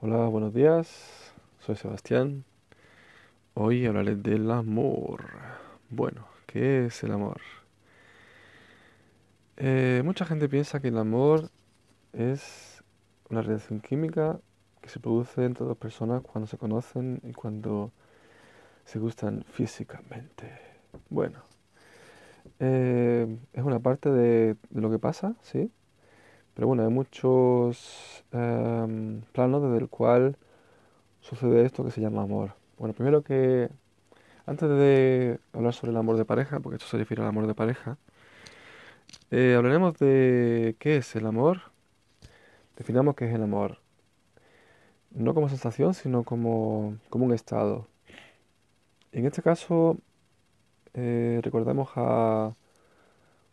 Hola, buenos días. Soy Sebastián. Hoy hablaré del amor. Bueno, ¿qué es el amor? Eh, mucha gente piensa que el amor es una reacción química que se produce entre dos personas cuando se conocen y cuando se gustan físicamente. Bueno, eh, es una parte de lo que pasa, ¿sí? Pero bueno, hay muchos em, planos desde el cual sucede esto que se llama amor. Bueno, primero que, antes de hablar sobre el amor de pareja, porque esto se refiere al amor de pareja, eh, hablaremos de qué es el amor. Definamos qué es el amor. No como sensación, sino como, como un estado. En este caso, eh, recordamos a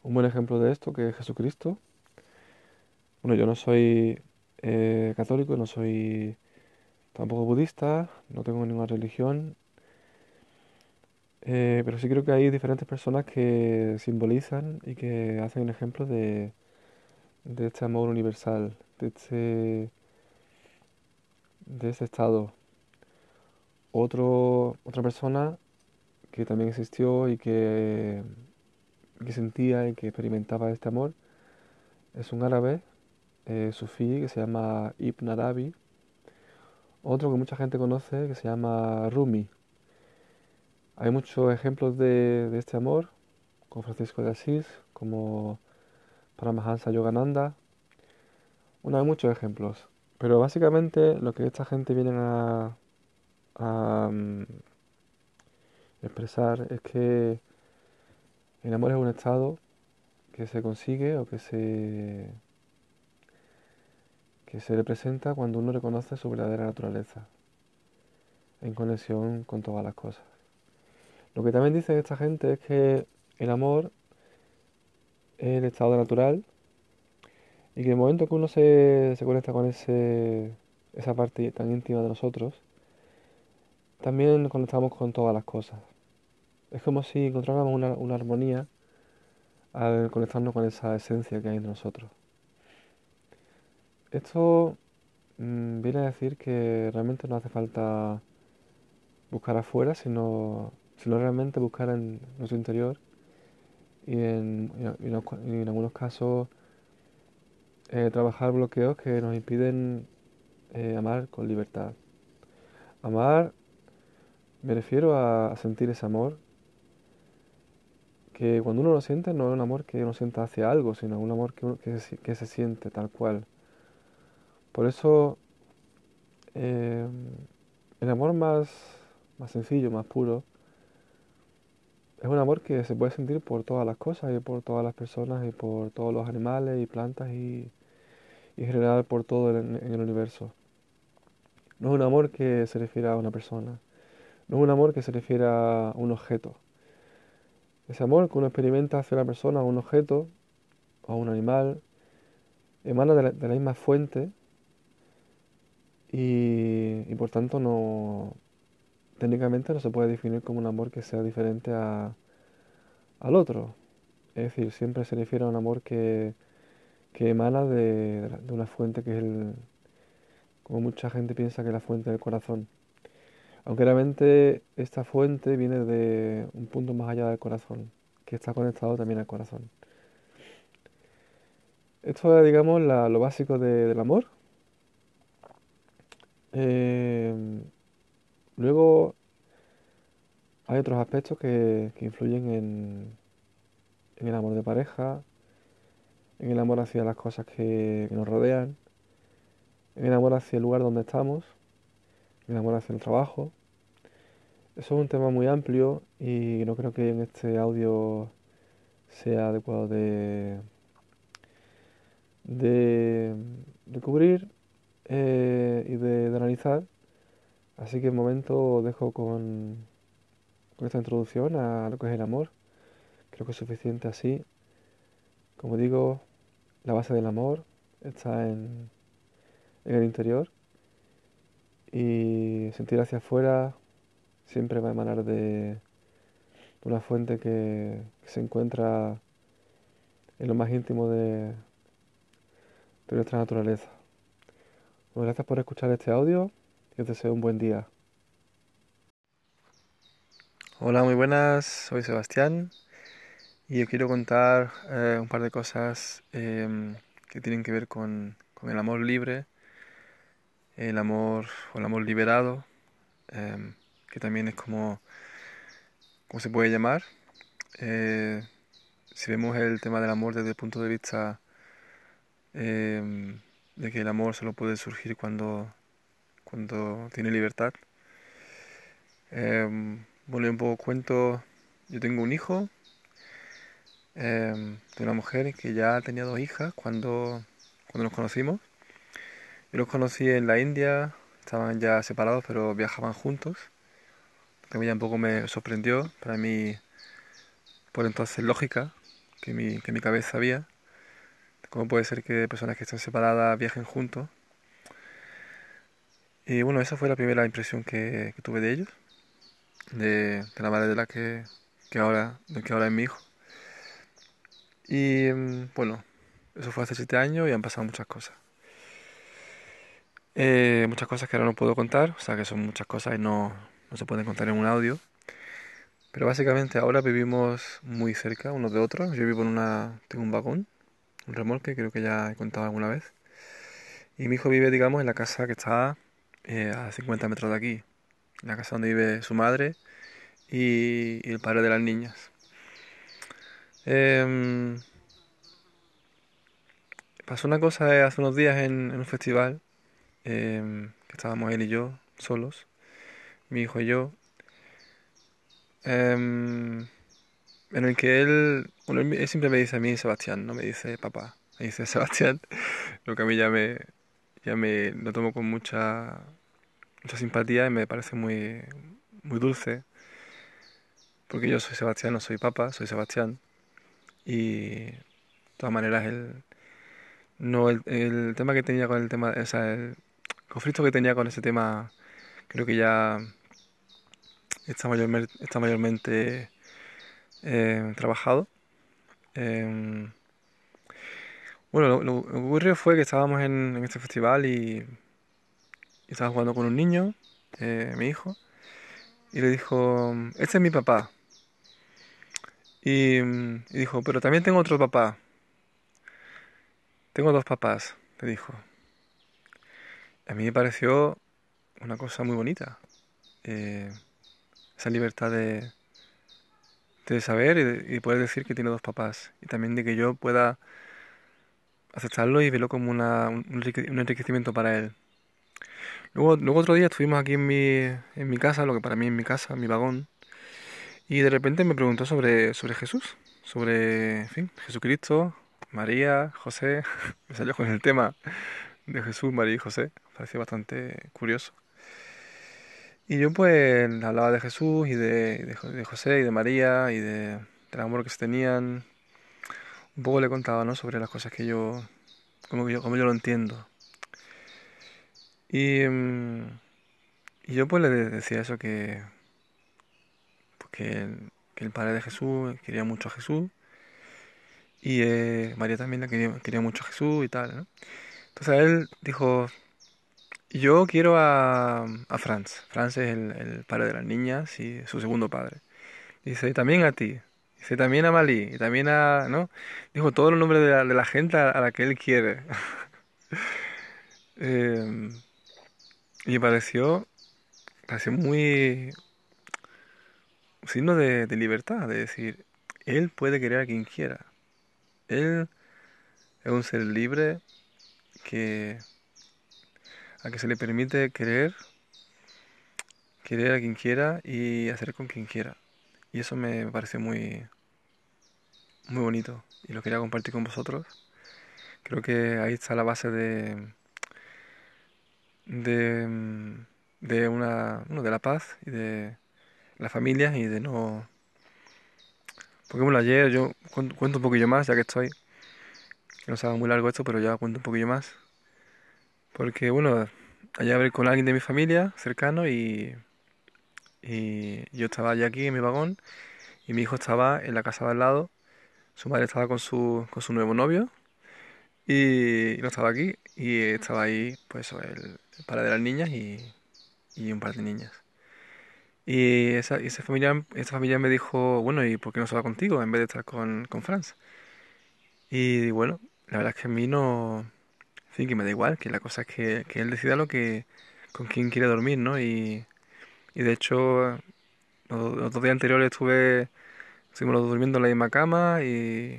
un buen ejemplo de esto, que es Jesucristo bueno, yo no soy eh, católico, no soy tampoco budista, no tengo ninguna religión, eh, pero sí creo que hay diferentes personas que simbolizan y que hacen un ejemplo de, de este amor universal, de este, de este estado. Otra persona que también existió y que, que sentía y que experimentaba este amor es un árabe eh, sufí que se llama Ibn Arabi, otro que mucha gente conoce que se llama Rumi. Hay muchos ejemplos de, este amor, como Francisco de Asís, como Paramahansa Yogananda. Bueno, hay muchos ejemplos, pero básicamente lo que esta gente viene a, mm, expresar es que el amor es un estado que se consigue o que se que se representa cuando uno reconoce su verdadera naturaleza, en conexión con todas las cosas. Lo que también dice esta gente es que el amor es el estado natural y que el momento que uno se, conecta con ese, esa parte tan íntima de nosotros, también conectamos con todas las cosas. Es como si encontráramos una, una armonía al conectarnos con esa esencia que hay en nosotros. Esto mm, viene a decir que realmente no hace falta buscar afuera, sino, sino realmente buscar en nuestro interior y en, en algunos casos eh, trabajar bloqueos que nos impiden eh, amar con libertad. Amar, me refiero a, sentir ese amor, que cuando uno lo siente no es un amor que uno sienta hacia algo, sino un amor que, que se siente tal cual. Por eso eh, el amor más, más sencillo, más puro, es un amor que se puede sentir por todas las cosas y por todas las personas y por todos los animales y plantas y, en general por todo en, el universo. No es un amor que se refiere a una persona, no es un amor que se refiere a un objeto. Ese amor que uno experimenta hacia una persona o un objeto o un animal emana de la misma fuente y, por tanto no técnicamente no se puede definir como un amor que sea diferente a, al otro. Es decir, siempre se refiere a un amor que, que emana de, de, una fuente que es el, como mucha gente piensa que es la fuente del corazón. Aunque realmente esta fuente viene de un punto más allá del corazón, que está conectado también al corazón. Esto es, digamos, lo básico del amor, eh, luego hay otros aspectos que, influyen en, el amor de pareja, en el amor hacia las cosas que, nos rodean, en el amor hacia el lugar donde estamos, en el amor hacia el trabajo. Eso es un tema muy amplio y no creo que en este audio sea adecuado de, de, de cubrir. Eh, y de, analizar. Así que de momento dejo con, esta introducción a lo que es el amor. Creo que es suficiente así. Como digo, la base del amor está en, el interior y sentir hacia afuera siempre va a emanar de, una fuente que, se encuentra en lo más íntimo de nuestra naturaleza. Bueno, gracias por escuchar este audio y os deseo un buen día. Hola, muy buenas, soy Sebastián y yo quiero contar eh, un par de cosas em, que tienen que ver con, el amor libre, el amor o el amor liberado, em, que también es como, como se puede llamar. Eh, si vemos el tema del amor desde el punto de vista em, de que el amor solo puede surgir cuando, cuando tiene libertad. Eh, un poco cuento, yo tengo un hijo em, de una mujer que ya tenía dos hijas cuando, cuando nos conocimos. Yo los conocí en la India, estaban ya separados pero viajaban juntos. También un poco me sorprendió, para mí por entonces lógica, que mi, que mi cabeza había. ¿Cómo puede ser que personas que están separadas viajen juntos? Y bueno, esa fue la primera impresión que, tuve de ellos, de, la madre de la que, ahora, de que ahora es mi hijo. Y mm, bueno, eso fue hace siete años y han pasado muchas cosas. Eh, muchas cosas que ahora no puedo contar, o sea que son muchas cosas y no, no se pueden contar en un audio. Pero básicamente ahora vivimos muy cerca unos de otros. Yo vivo en una. tengo un vagón remolque, creo que ya he contado alguna vez. Y mi hijo vive, digamos, en la casa que está eh, a 50 metros de aquí, la casa donde vive su madre y, el padre de las niñas. Em, pasó una cosa hace unos días en, un festival, em, que estábamos él y yo, solos, mi hijo y yo. En el que él, bueno, él siempre me dice a mí Sebastián, no me dice papá, me dice Sebastián, lo que a mí ya me, ya me lo tomo con mucha, mucha simpatía y me parece muy, muy dulce, porque yo soy Sebastián, no soy papá, soy Sebastián, y de todas maneras el, no, el, el tema que tenía con el tema, o sea, el conflicto que tenía con ese tema, creo que ya está mayormente, está mayormente eh, trabajado. Em, bueno, lo, que ocurrió fue que estábamos en, este festival y, estaba jugando con un niño, eh, mi hijo, y le dijo, este es mi papá. Y, y, dijo, pero también tengo otro papá. Tengo dos papás, le dijo. A mí me pareció una cosa muy bonita. Eh, esa libertad de, de saber y, poder decir que tiene dos papás. Y también de que yo pueda aceptarlo y verlo como una, un, enriquecimiento para él. Luego, luego otro día estuvimos aquí en mi, en mi casa, lo que para mí es mi casa, mi vagón, y de repente me preguntó sobre, sobre Jesús, sobre, en fin, Jesucristo, María, José. me salió con el tema de Jesús, María y José. Pareció bastante curioso. Y yo pues hablaba de Jesús y de, de, José y de María y de, del amor que se tenían. Un poco le contaba, ¿no? Sobre las cosas que yo, como, yo, yo lo entiendo. Y, mm, y yo pues le decía eso que, pues, que, el, padre de Jesús quería mucho a Jesús y eh, María también quería, quería mucho a Jesús y tal, ¿no? Entonces él dijo, yo quiero a, a Franz. Franz es el, padre de las niñas y su segundo padre. Dice, también a ti. Dice, también a Malí. Y también a, ¿no? Dijo todos los nombres de la, de la gente a, la que él quiere. eh, y pareció, pareció muy... Un signo de, de libertad, de decir, él puede querer a quien quiera. Él es un ser libre que a que se le permite querer, querer a quien quiera y hacer con quien quiera. Y eso me parece muy, muy bonito y lo quería compartir con vosotros. Creo que ahí está la base de, de, de una, de la paz y de la familia y de no... Porque bueno, ayer yo cuento un poquillo más, ya que estoy, que no se muy largo esto, pero ya cuento un poquillo más. Porque, bueno, allá ver con alguien de mi familia cercano y, y yo estaba allá aquí en mi vagón y mi hijo estaba en la casa de al lado. Su madre estaba con su, con su nuevo novio y no estaba aquí y estaba ahí pues el, padre de las niñas y, y un par de niñas. Y esa, esa familia, esa familia me dijo, bueno, ¿y por qué no se va contigo en vez de estar con, con Franz? Y bueno, la verdad es que a mí no, fin, que me da igual, que la cosa es que, que él decida lo que, con quién quiere dormir, ¿no? Y, y de hecho, los, los dos días anteriores estuve, estuvimos durmiendo en la misma cama y,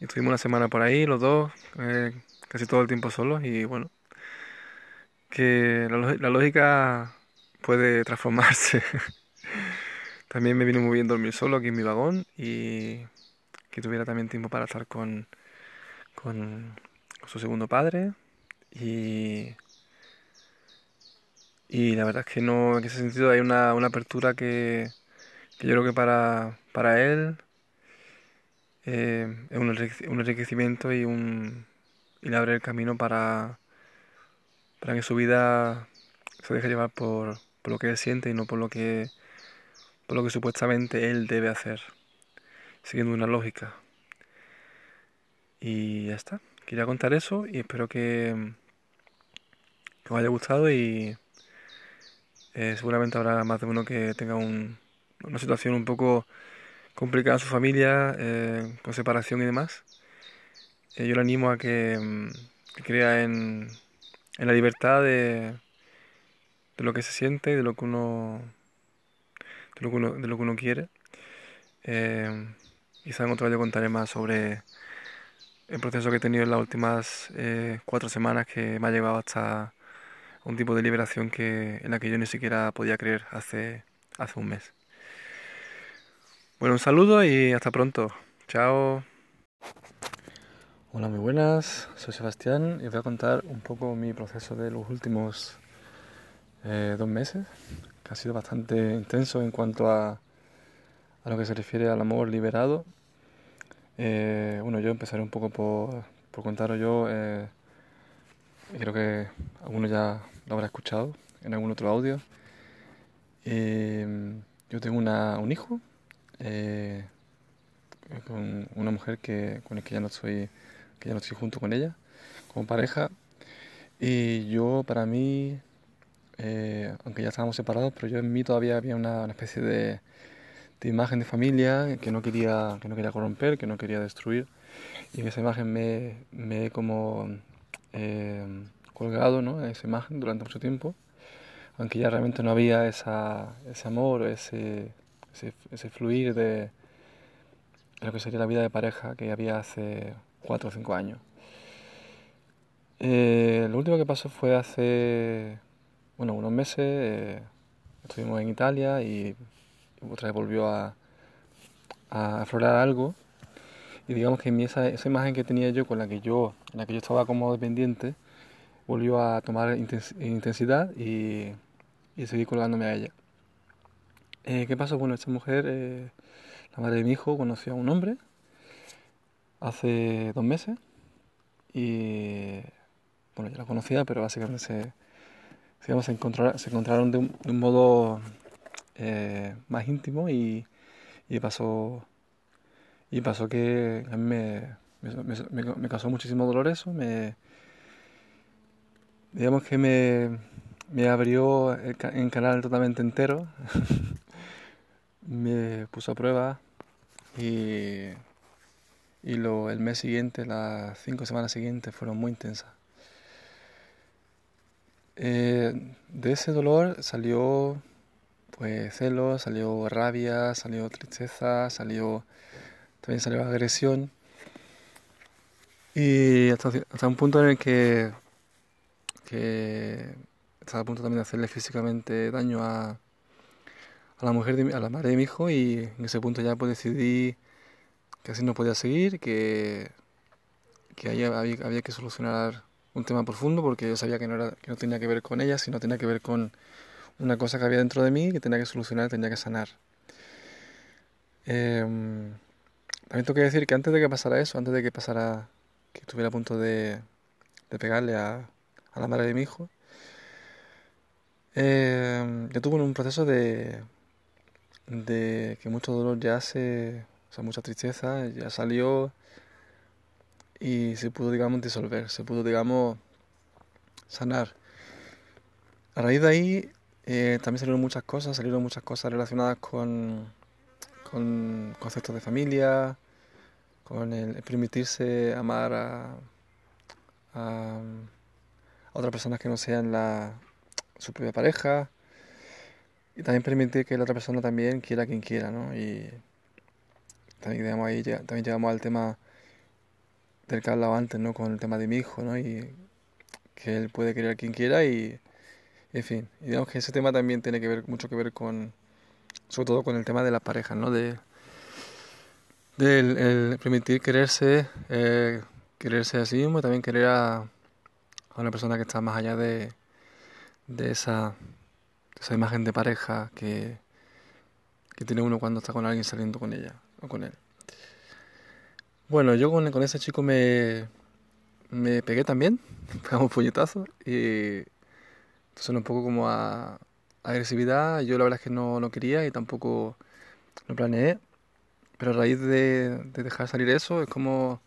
estuvimos una semana por ahí, los dos, eh, casi todo el tiempo solos y bueno, que la, la lógica puede transformarse. También me vino muy bien dormir solo aquí en mi vagón y que tuviera también tiempo para estar con, con su segundo padre y, y la verdad es que no, en ese sentido hay una, una apertura que, yo creo que para, para él eh, es un enriquecimiento y, un, y le abre el camino para, para que su vida se deje llevar por, por lo que él siente y no por lo que, por lo que supuestamente él debe hacer, siguiendo una lógica. Y ya está. Quería contar eso y espero que, os haya gustado y eh, seguramente habrá más de uno que tenga un- una situación un poco complicada en su familia, eh, con separación y demás. Eh, yo le animo a que, mm, crea en, la libertad de, lo que se siente y de lo que uno, de lo que uno, de lo que uno quiere. Quizá en otro yo contaré más sobre el proceso que he tenido en las últimas eh, cuatro semanas que me ha llevado hasta un tipo de liberación que, en la que yo ni siquiera podía creer hace, hace un mes. Bueno, un saludo y hasta pronto. Chao. Hola, muy buenas. Soy Sebastián y os voy a contar un poco mi proceso de los últimos eh, dos meses, que ha sido bastante intenso en cuanto a, a lo que se refiere al amor liberado. Eh, bueno, yo empezaré un poco por, por contaros yo, eh, creo que alguno ya lo habrá escuchado en algún otro audio. Eh, yo tengo una, un hijo con una mujer que, con la que ya no estoy, que ya no estoy junto con ella, como pareja. Y yo, para mí, aunque ya estábamos separados, pero yo en mí todavía había una, una especie de, de imagen de familia que no quería, que no quería corromper, que no quería destruir. Y esa imagen me, me he como eh, colgado, ¿no? En esa imagen durante mucho tiempo, aunque ya realmente no había esa, ese amor, ese, ese, ese fluir de lo que sería la vida de pareja que había hace cuatro o cinco años. Eh, lo último que pasó fue hace, bueno, unos meses, eh, estuvimos en Italia y otra vez volvió a, a aflorar algo y digamos que mí esa, esa imagen que tenía yo con la que yo, en la que yo estaba como dependiente, volvió a tomar intens- intensidad y, y seguí colgándome a ella. Eh, ¿qué pasó? Bueno, esta mujer, eh, la madre de mi hijo, conoció a un hombre hace dos meses y, bueno, yo la conocía, pero básicamente se, digamos, se encontraron, se encontraron de un modo eh, más íntimo y, y pasó, y pasó que a mí me, me, causó muchísimo dolor eso, me, digamos que me, me abrió el canal totalmente entero, me puso a prueba y, y lo, el mes siguiente, las cinco semanas siguientes fueron muy intensas. Eh, de ese dolor salió pues celos, salió rabia, salió tristeza, salió también salió agresión. Y hasta, hasta un punto en el que, que estaba a punto también de hacerle físicamente daño a, a la mujer de a la madre de mi hijo y en ese punto ya pues decidí que así no podía seguir, que, que ahí había, había que solucionar un tema profundo porque yo sabía que no era, que no tenía que ver con ella, sino tenía que ver con una cosa que había dentro de mí que tenía que solucionar, tenía que sanar. Em, también tengo que decir que antes de que pasara eso, antes de que pasara, que estuviera a punto de, pegarle a, la madre de mi hijo, em, yo tuve un proceso de, de que mucho dolor ya se, o sea, mucha tristeza ya salió y se pudo, digamos, disolver, se pudo, digamos, sanar. A raíz de ahí eh, también salieron muchas cosas, salieron muchas cosas relacionadas con, con conceptos de familia, con el permitirse amar a, otras personas que no sean la, su propia pareja y también permitir que la otra persona también quiera a quien quiera, ¿no? Y también, digamos, ahí, también llegamos al tema del que hablaba antes, ¿no? Con el tema de mi hijo, ¿no? Y que él puede querer a quien quiera y, en fin, digamos que ese tema también tiene que ver mucho que ver con, sobre todo con el tema de las parejas, ¿no? De, el permitir quererse, eh, quererse a sí mismo y también querer a, una persona que está más allá de, de esa, esa imagen de pareja que, tiene uno cuando está con alguien saliendo con ella o con él. Bueno, yo con, con ese chico me, me pegué también, pegamos un puñetazo y suena un poco como a, agresividad. Yo la verdad es que no, no quería y tampoco lo planeé, pero a raíz de, de dejar salir eso es como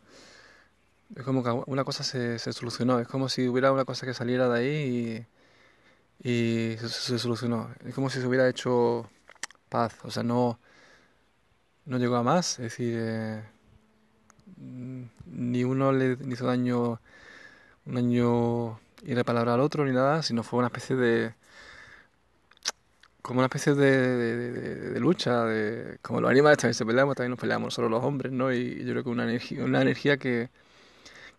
es como que una cosa se, se, solucionó, es como si hubiera una cosa que saliera de ahí y, se, solucionó. Es como si se hubiera hecho paz, o sea, no, no llegó a más, es decir, eh, ni uno le hizo daño, un daño irreparable al otro ni nada, sino fue una especie de como una especie de, de, lucha, de, como los animales también se peleamos, también nos peleamos nosotros los hombres, ¿no? Y yo creo que una energía, una energía que,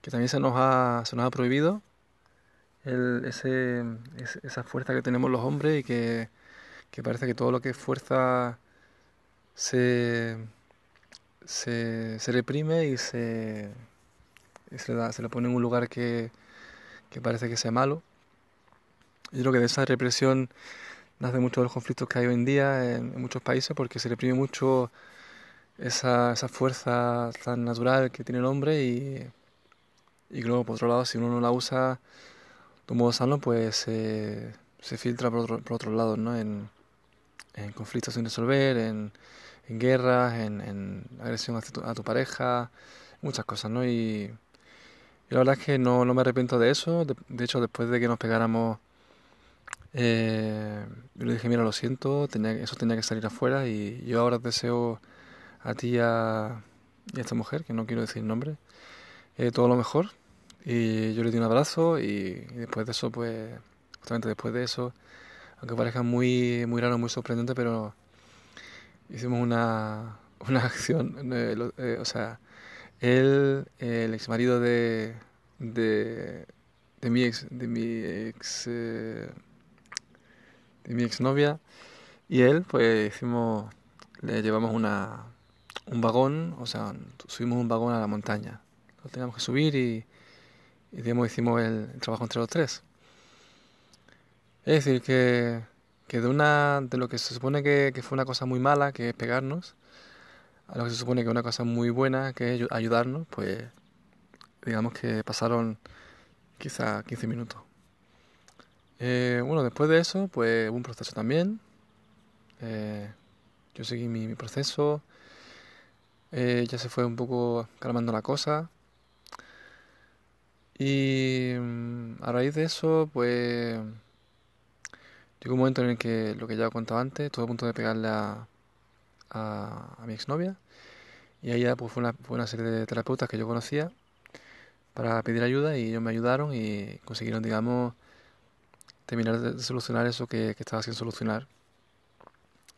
que también se nos ha, se nos ha prohibido, ese, esa fuerza que tenemos los hombres y que, que parece que todo lo que es fuerza se, se, se reprime y se, se, le se le pone en un lugar que, que parece que sea malo. Yo creo que de esa represión nace mucho de los conflictos que hay hoy en día en, muchos países porque se reprime mucho esa, esa, fuerza tan natural que tiene el hombre y, luego por otro lado si uno no la usa de un modo sano pues se filtra por, otro, por otros lados ¿no? en, en conflictos sin resolver, en, en guerras, en, agresión tu, a tu pareja, muchas cosas, ¿no? Y, la verdad es que no, no me arrepiento de eso. De, hecho, después de que nos pegáramos, eh, yo le dije, mira, lo siento, tenía, eso tenía que salir afuera y yo ahora deseo a ti y a, esta mujer, que no quiero decir nombre, eh, todo lo mejor. Y yo le di un abrazo y, después de eso, pues, justamente después de eso, aunque parezca muy, muy raro, muy sorprendente, pero hicimos una, una acción, eh, o sea, él, el ex marido de, de, mi ex, de mi ex, eh, de mi exnovia, y él, pues hicimos, le llevamos una, un vagón, o sea, subimos un vagón a la montaña. Lo teníamos que subir y, y digamos, hicimos el, el trabajo entre los tres. Es decir, que que de una de lo que se supone que, que, fue una cosa muy mala, que es pegarnos, a lo que se supone que es una cosa muy buena, que es ayudarnos, pues digamos que pasaron quizá 15 minutos. Eh, bueno, después de eso, pues hubo un proceso también. Eh, yo seguí mi, proceso. Eh, ya se fue un poco calmando la cosa. Y mm, a raíz de eso, pues Llegó un momento en el que, lo que ya he contado antes, estuve a punto de pegarle a, a, a mi exnovia. Y ya pues, fue, una, fue serie de terapeutas que yo conocía para pedir ayuda y ellos me ayudaron y consiguieron, digamos, terminar de, solucionar eso que, estaba sin solucionar.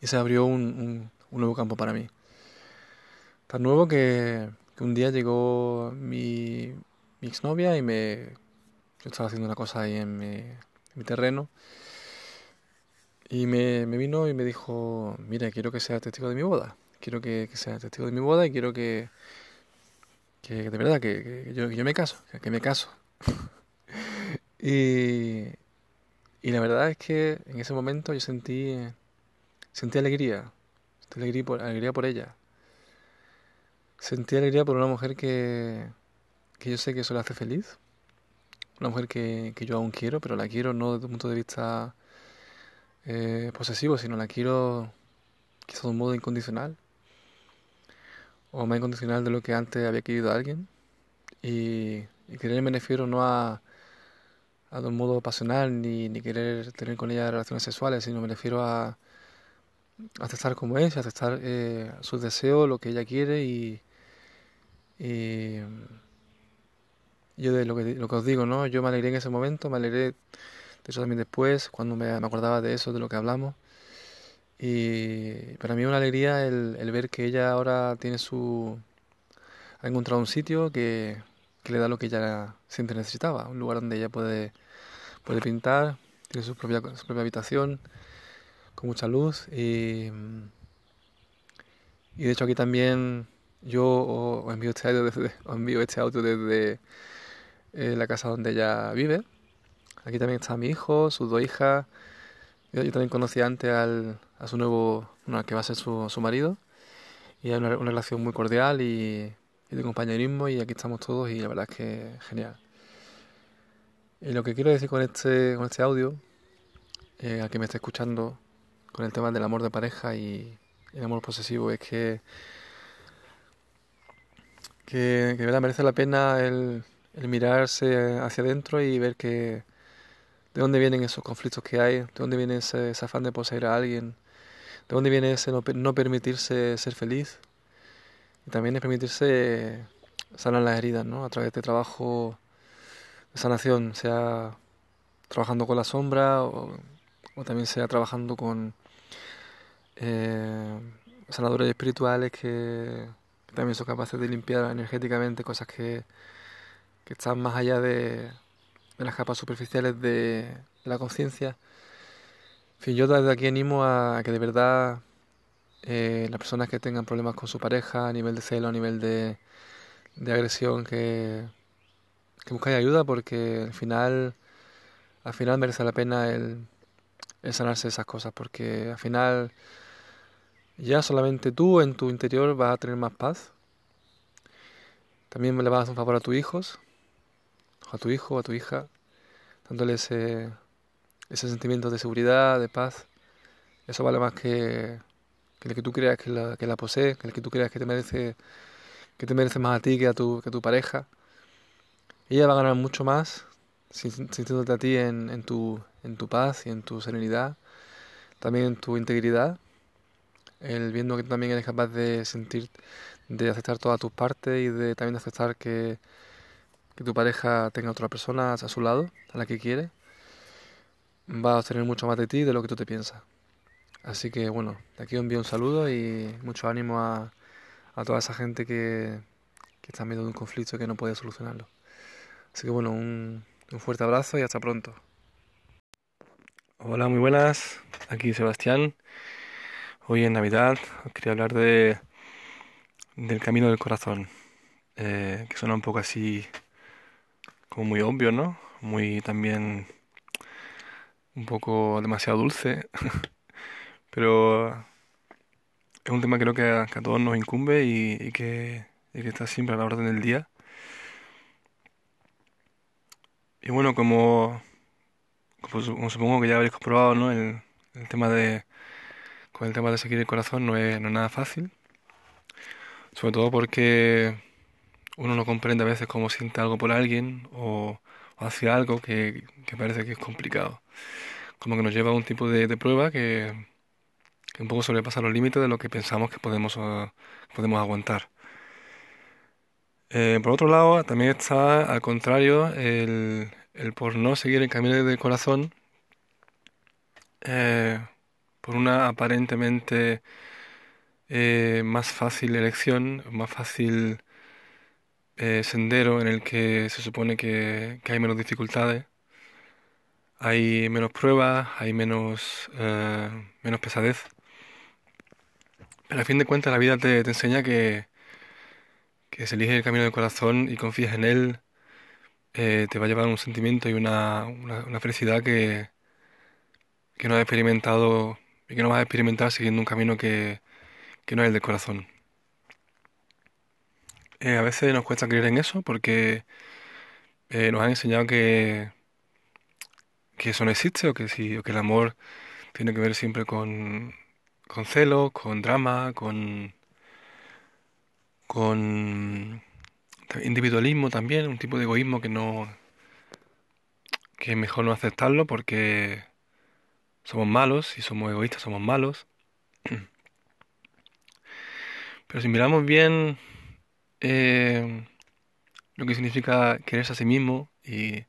Y se abrió un, nuevo campo para mí. Tan nuevo que, un día llegó mi, mi exnovia y me... Yo estaba haciendo una cosa ahí en mi terreno y me, me, vino y me dijo, mira, quiero que sea testigo de mi boda. Quiero que, que sea testigo de mi boda y quiero que, que de verdad, que, que, yo, yo me caso, que, me caso. y, y la verdad es que en ese momento yo sentí, sentí alegría, sentí alegría por, alegría por ella. Sentí alegría por una mujer que, que yo sé que eso le hace feliz. Una mujer que, que yo aún quiero, pero la quiero no desde un punto de vista eh, posesivo, sino la quiero quizás de un modo incondicional o más incondicional de lo que antes había querido a alguien Y, querer me refiero no a, a un modo pasional ni, ni querer tener con ella relaciones sexuales, sino me refiero a, aceptar como es, aceptar eh, sus deseos, lo que ella quiere y, y yo de lo que, lo que os digo, ¿no? Yo me alegré en ese momento, me alegré de eso también después, cuando me, acordaba de eso, de lo que hablamos. Y para mí es una alegría el, ver que ella ahora tiene su... ha encontrado un sitio que, que, le da lo que ella siempre necesitaba, un lugar donde ella puede, puede pintar, tiene su propia, su propia habitación, con mucha luz y, y de hecho aquí también yo os envío este audio desde, envío este audio desde eh, la casa donde ella vive. Aquí también está mi hijo, sus dos hijas. Yo, también conocí antes al, a su nuevo, bueno, que va a ser su, su marido. Y hay una, relación muy cordial y, de compañerismo y aquí estamos todos y la verdad es que genial. Y lo que quiero decir con este, con este audio, eh, a quien me está escuchando, con el tema del amor de pareja y el amor posesivo es que que, que verdad merece la pena el, mirarse hacia adentro y ver que de dónde vienen esos conflictos que hay, de dónde viene ese, afán de poseer a alguien, de dónde viene ese no, permitirse ser feliz y también es permitirse sanar las heridas, ¿no? A través de trabajo de sanación, sea trabajando con la sombra o, también sea trabajando con eh, sanadores espirituales que, también son capaces de limpiar energéticamente cosas que, que están más allá de, las capas superficiales de, la conciencia. En fin, yo desde aquí animo a que de verdad eh, las personas que tengan problemas con su pareja a nivel de celo, a nivel de, de agresión, que, que busquen ayuda porque al final, al final merece la pena el, el sanarse esas cosas porque al final ya solamente tú en tu interior vas a tener más paz. También le vas a hacer un favor a tus hijos, a tu hijo, a tu hija, dándole ese, ese sentimiento de seguridad, de paz. Eso vale más que, que el que tú creas que la, que la posee, que el que tú creas que te merece, que te merece más a ti que a tu, que a tu pareja. Ella va a ganar mucho más sintiéndote a ti en, en, tu, en tu paz y en tu serenidad, también en tu integridad el viendo que también eres capaz de sentir, de aceptar todas tus partes y de también aceptar que, que tu pareja tenga otra persona a su lado, a la que quiere, va a obtener mucho más de ti de lo que tú te piensas. Así que bueno, de aquí os envío un saludo y mucho ánimo a, a toda esa gente que, que está en medio de un conflicto y que no puede solucionarlo. Así que bueno, un, un fuerte abrazo y hasta pronto. Hola, muy buenas. Aquí Sebastián. Hoy en Navidad os quería hablar de del camino del corazón, eh, que suena un poco así como muy obvio, ¿no? Muy también un poco demasiado dulce, pero es un tema que creo que a, todos nos incumbe y, que, que está siempre a la orden del día. Y bueno, como, como, supongo que ya habréis comprobado, ¿no? el tema de con el tema de seguir el corazón no es, nada fácil. Sobre todo porque uno no comprende a veces cómo siente algo por alguien o, hace algo que, parece que es complicado. Como que nos lleva a un tipo de, prueba que, un poco sobrepasa los límites de lo que pensamos que podemos, uh, podemos aguantar. Eh, por otro lado, también está al contrario el, el por no seguir el camino del corazón. Eh, por una aparentemente eh, más fácil elección, más fácil eh, sendero en el que se supone que, hay menos dificultades, hay menos pruebas, hay menos, eh, menos pesadez. Pero a fin de cuentas la vida te, enseña que, que si eliges el camino del corazón y confías en él, te va a llevar un sentimiento y una, una, felicidad que, que no has experimentado y que no vas a experimentar siguiendo un camino que, no es el del corazón. Eh, a veces nos cuesta creer en eso porque eh, nos han enseñado que, eso no existe o que, sí, o que el amor tiene que ver siempre con, con celo, con drama, con, con individualismo también, un tipo de egoísmo que no que es mejor no aceptarlo porque somos malos, si somos egoístas somos malos. Pero si miramos bien eh, lo que significa quererse a sí mismo y,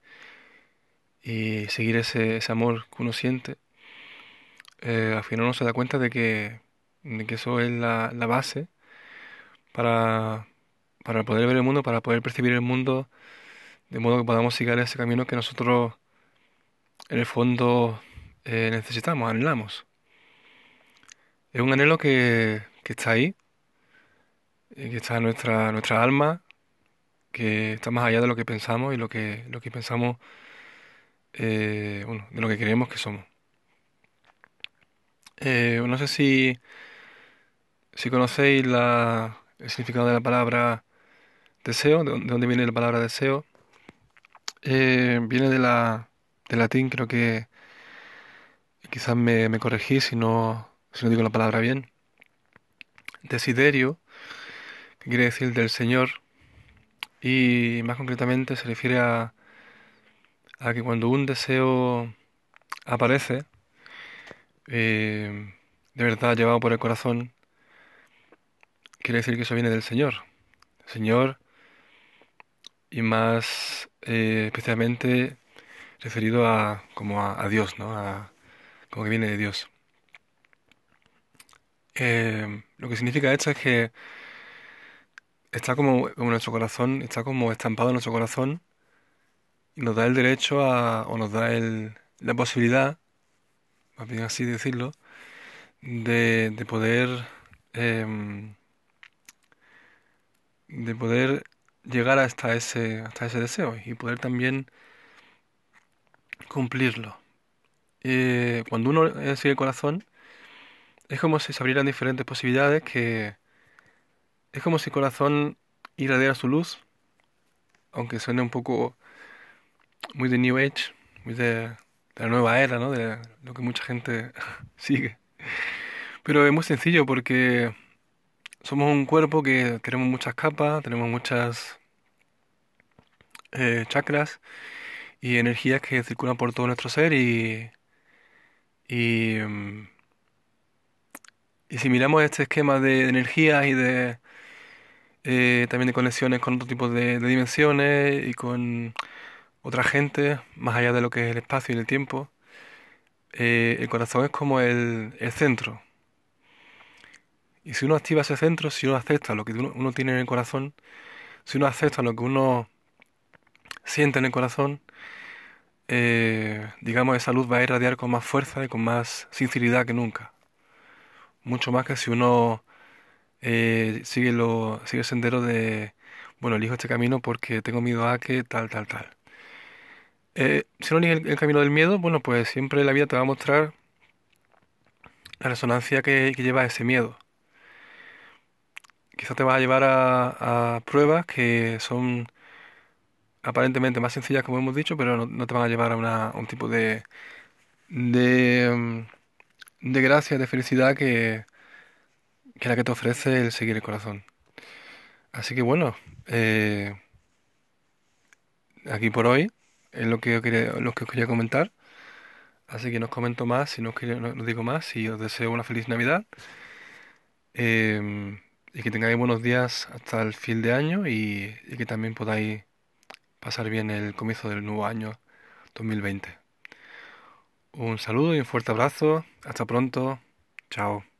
y seguir ese, ese, amor que uno siente, eh, al final uno se da cuenta de que, de que eso es la, la base para, para poder ver el mundo, para poder percibir el mundo de modo que podamos seguir ese camino que nosotros en el fondo eh, necesitamos, anhelamos. Es un anhelo que, que está ahí, que está nuestra, nuestra alma, que está más allá de lo que pensamos y lo que, lo que pensamos, eh, bueno, de lo que creemos que somos. no sé si, si conocéis la, el significado de la palabra deseo, de dónde viene la palabra deseo. viene de la, del latín, creo que quizás me, me corregí si no, si no digo la palabra bien. Desiderio, quiere decir del Señor, y más concretamente se refiere a, a que cuando un deseo aparece, eh, de verdad llevado por el corazón, quiere decir que eso viene del Señor. Señor, y más eh, especialmente referido a como a, Dios, ¿no? A, como que viene de Dios. Eh, lo que significa esto es que está como, en nuestro corazón, está como estampado en nuestro corazón y nos da el derecho a, o nos da el, la posibilidad, más bien así decirlo, de, de poder em, de poder llegar hasta ese, hasta ese deseo y poder también cumplirlo. Eh, cuando uno sigue el corazón, es como si se abrieran diferentes posibilidades que es como si el corazón irradiara su luz, aunque suene un poco muy de New Age, muy de, la nueva era, ¿no? De lo que mucha gente sigue. Pero es muy sencillo porque somos un cuerpo que tenemos muchas capas, tenemos muchas eh, chakras y energías que circulan por todo nuestro ser y, y, mm, y si miramos este esquema de, energías y de eh, también de conexiones con otro tipo de, dimensiones y con otra gente, más allá de lo que es el espacio y el tiempo, eh, el corazón es como el, el centro. Y si uno activa ese centro, si uno acepta lo que uno, tiene en el corazón, si uno acepta lo que uno siente en el corazón, eh, digamos, esa luz va a irradiar con más fuerza y con más sinceridad que nunca. Mucho más que si uno eh, sigue, lo, sigue el sendero de, bueno, elijo este camino porque tengo miedo a que tal, tal, tal. Eh, si no eliges el, camino del miedo, bueno, pues siempre la vida te va a mostrar la resonancia que, lleva ese miedo. Quizás te va a llevar a, a pruebas que son aparentemente más sencillas, como hemos dicho, pero no, te van a llevar a, una, un tipo de, de, mm, de gracia, de felicidad que, que la que te ofrece el seguir el corazón. Así que bueno, eh, aquí por hoy es lo que, yo que os quería comentar. Así que no os comento más, si no, os digo más, y os deseo una feliz Navidad. Em, y que tengáis buenos días hasta el fin de año y que también podáis pasar bien el comienzo del nuevo año 2020. Un saludo y un fuerte abrazo. Hasta pronto. Chao.